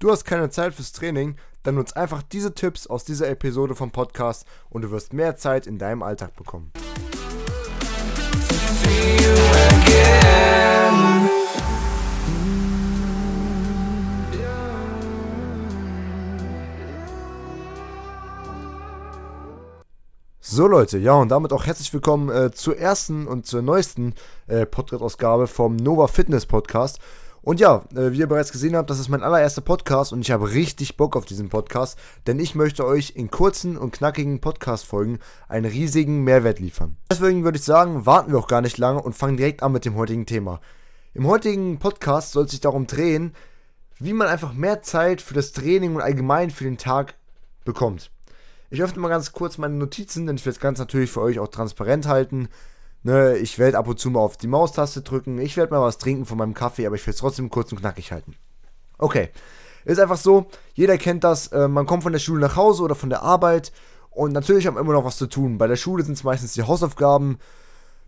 Du hast keine Zeit fürs Training, dann nutz einfach diese Tipps aus dieser Episode vom Podcast und du wirst mehr Zeit in deinem Alltag bekommen. So Leute, ja und damit auch herzlich willkommen äh, zur ersten und zur neuesten äh, Podcast-Ausgabe vom Nova Fitness Podcast. Und ja, äh, wie ihr bereits gesehen habt, das ist mein allererster Podcast und ich habe richtig Bock auf diesen Podcast, denn ich möchte euch in kurzen und knackigen Podcast-Folgen einen riesigen Mehrwert liefern. Deswegen würde ich sagen, warten wir auch gar nicht lange und fangen direkt an mit dem heutigen Thema. Im heutigen Podcast soll es sich darum drehen, wie man einfach mehr Zeit für das Training und allgemein für den Tag bekommt. Ich öffne mal ganz kurz meine Notizen, denn ich will es ganz natürlich für euch auch transparent halten. Ne, ich werde ab und zu mal auf die Maustaste drücken. Ich werde mal was trinken von meinem Kaffee, aber ich will es trotzdem kurz und knackig halten. Okay. Ist einfach so, jeder kennt das. Äh, man kommt von der Schule nach Hause oder von der Arbeit und natürlich haben wir immer noch was zu tun. Bei der Schule sind es meistens die Hausaufgaben.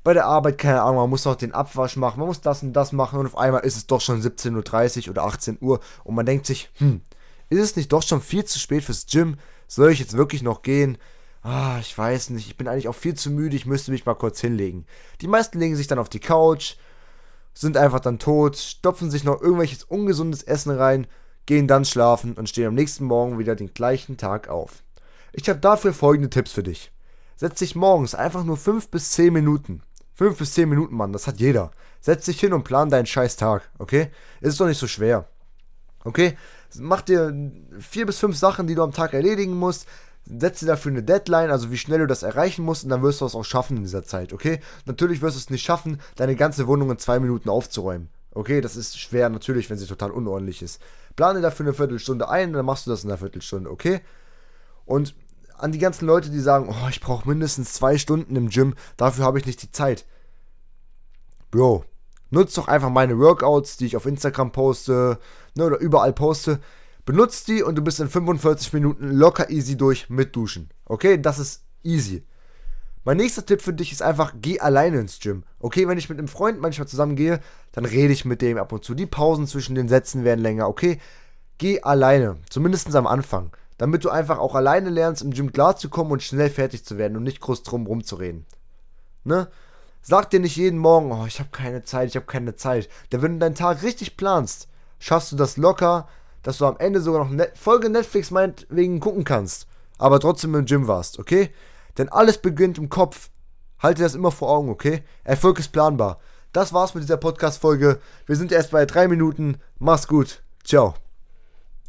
Bei der Arbeit, keine Ahnung, man muss noch den Abwasch machen, man muss das und das machen und auf einmal ist es doch schon 17.30 Uhr oder 18 Uhr und man denkt sich, hm, ist es nicht doch schon viel zu spät fürs Gym? Soll ich jetzt wirklich noch gehen? Ah, ich weiß nicht, ich bin eigentlich auch viel zu müde, ich müsste mich mal kurz hinlegen. Die meisten legen sich dann auf die Couch, sind einfach dann tot, stopfen sich noch irgendwelches ungesundes Essen rein, gehen dann schlafen und stehen am nächsten Morgen wieder den gleichen Tag auf. Ich habe dafür folgende Tipps für dich. Setz dich morgens einfach nur 5 bis 10 Minuten. 5 bis 10 Minuten, Mann, das hat jeder. Setz dich hin und plan deinen scheiß Tag, okay? Ist doch nicht so schwer. Okay? Mach dir vier bis fünf Sachen, die du am Tag erledigen musst. Setz dir dafür eine Deadline, also wie schnell du das erreichen musst, und dann wirst du es auch schaffen in dieser Zeit, okay? Natürlich wirst du es nicht schaffen, deine ganze Wohnung in zwei Minuten aufzuräumen. Okay, das ist schwer natürlich, wenn sie total unordentlich ist. Plane dafür eine Viertelstunde ein, dann machst du das in einer Viertelstunde, okay? Und an die ganzen Leute, die sagen, oh, ich brauche mindestens zwei Stunden im Gym, dafür habe ich nicht die Zeit. Bro, Nutzt doch einfach meine Workouts, die ich auf Instagram poste ne, oder überall poste. Benutzt die und du bist in 45 Minuten locker easy durch mit Duschen. Okay, das ist easy. Mein nächster Tipp für dich ist einfach, geh alleine ins Gym. Okay, wenn ich mit einem Freund manchmal zusammen gehe, dann rede ich mit dem ab und zu. Die Pausen zwischen den Sätzen werden länger. Okay, geh alleine. Zumindest am Anfang. Damit du einfach auch alleine lernst, im Gym klarzukommen und schnell fertig zu werden und nicht groß drum rumzureden. Ne? Sag dir nicht jeden Morgen, oh, ich habe keine Zeit, ich habe keine Zeit. Denn wenn du deinen Tag richtig planst, schaffst du das locker, dass du am Ende sogar noch Net Folge Netflix meinetwegen gucken kannst, aber trotzdem im Gym warst, okay? Denn alles beginnt im Kopf. Halte das immer vor Augen, okay? Erfolg ist planbar. Das war's mit dieser Podcast-Folge. Wir sind erst bei drei Minuten. Mach's gut. Ciao.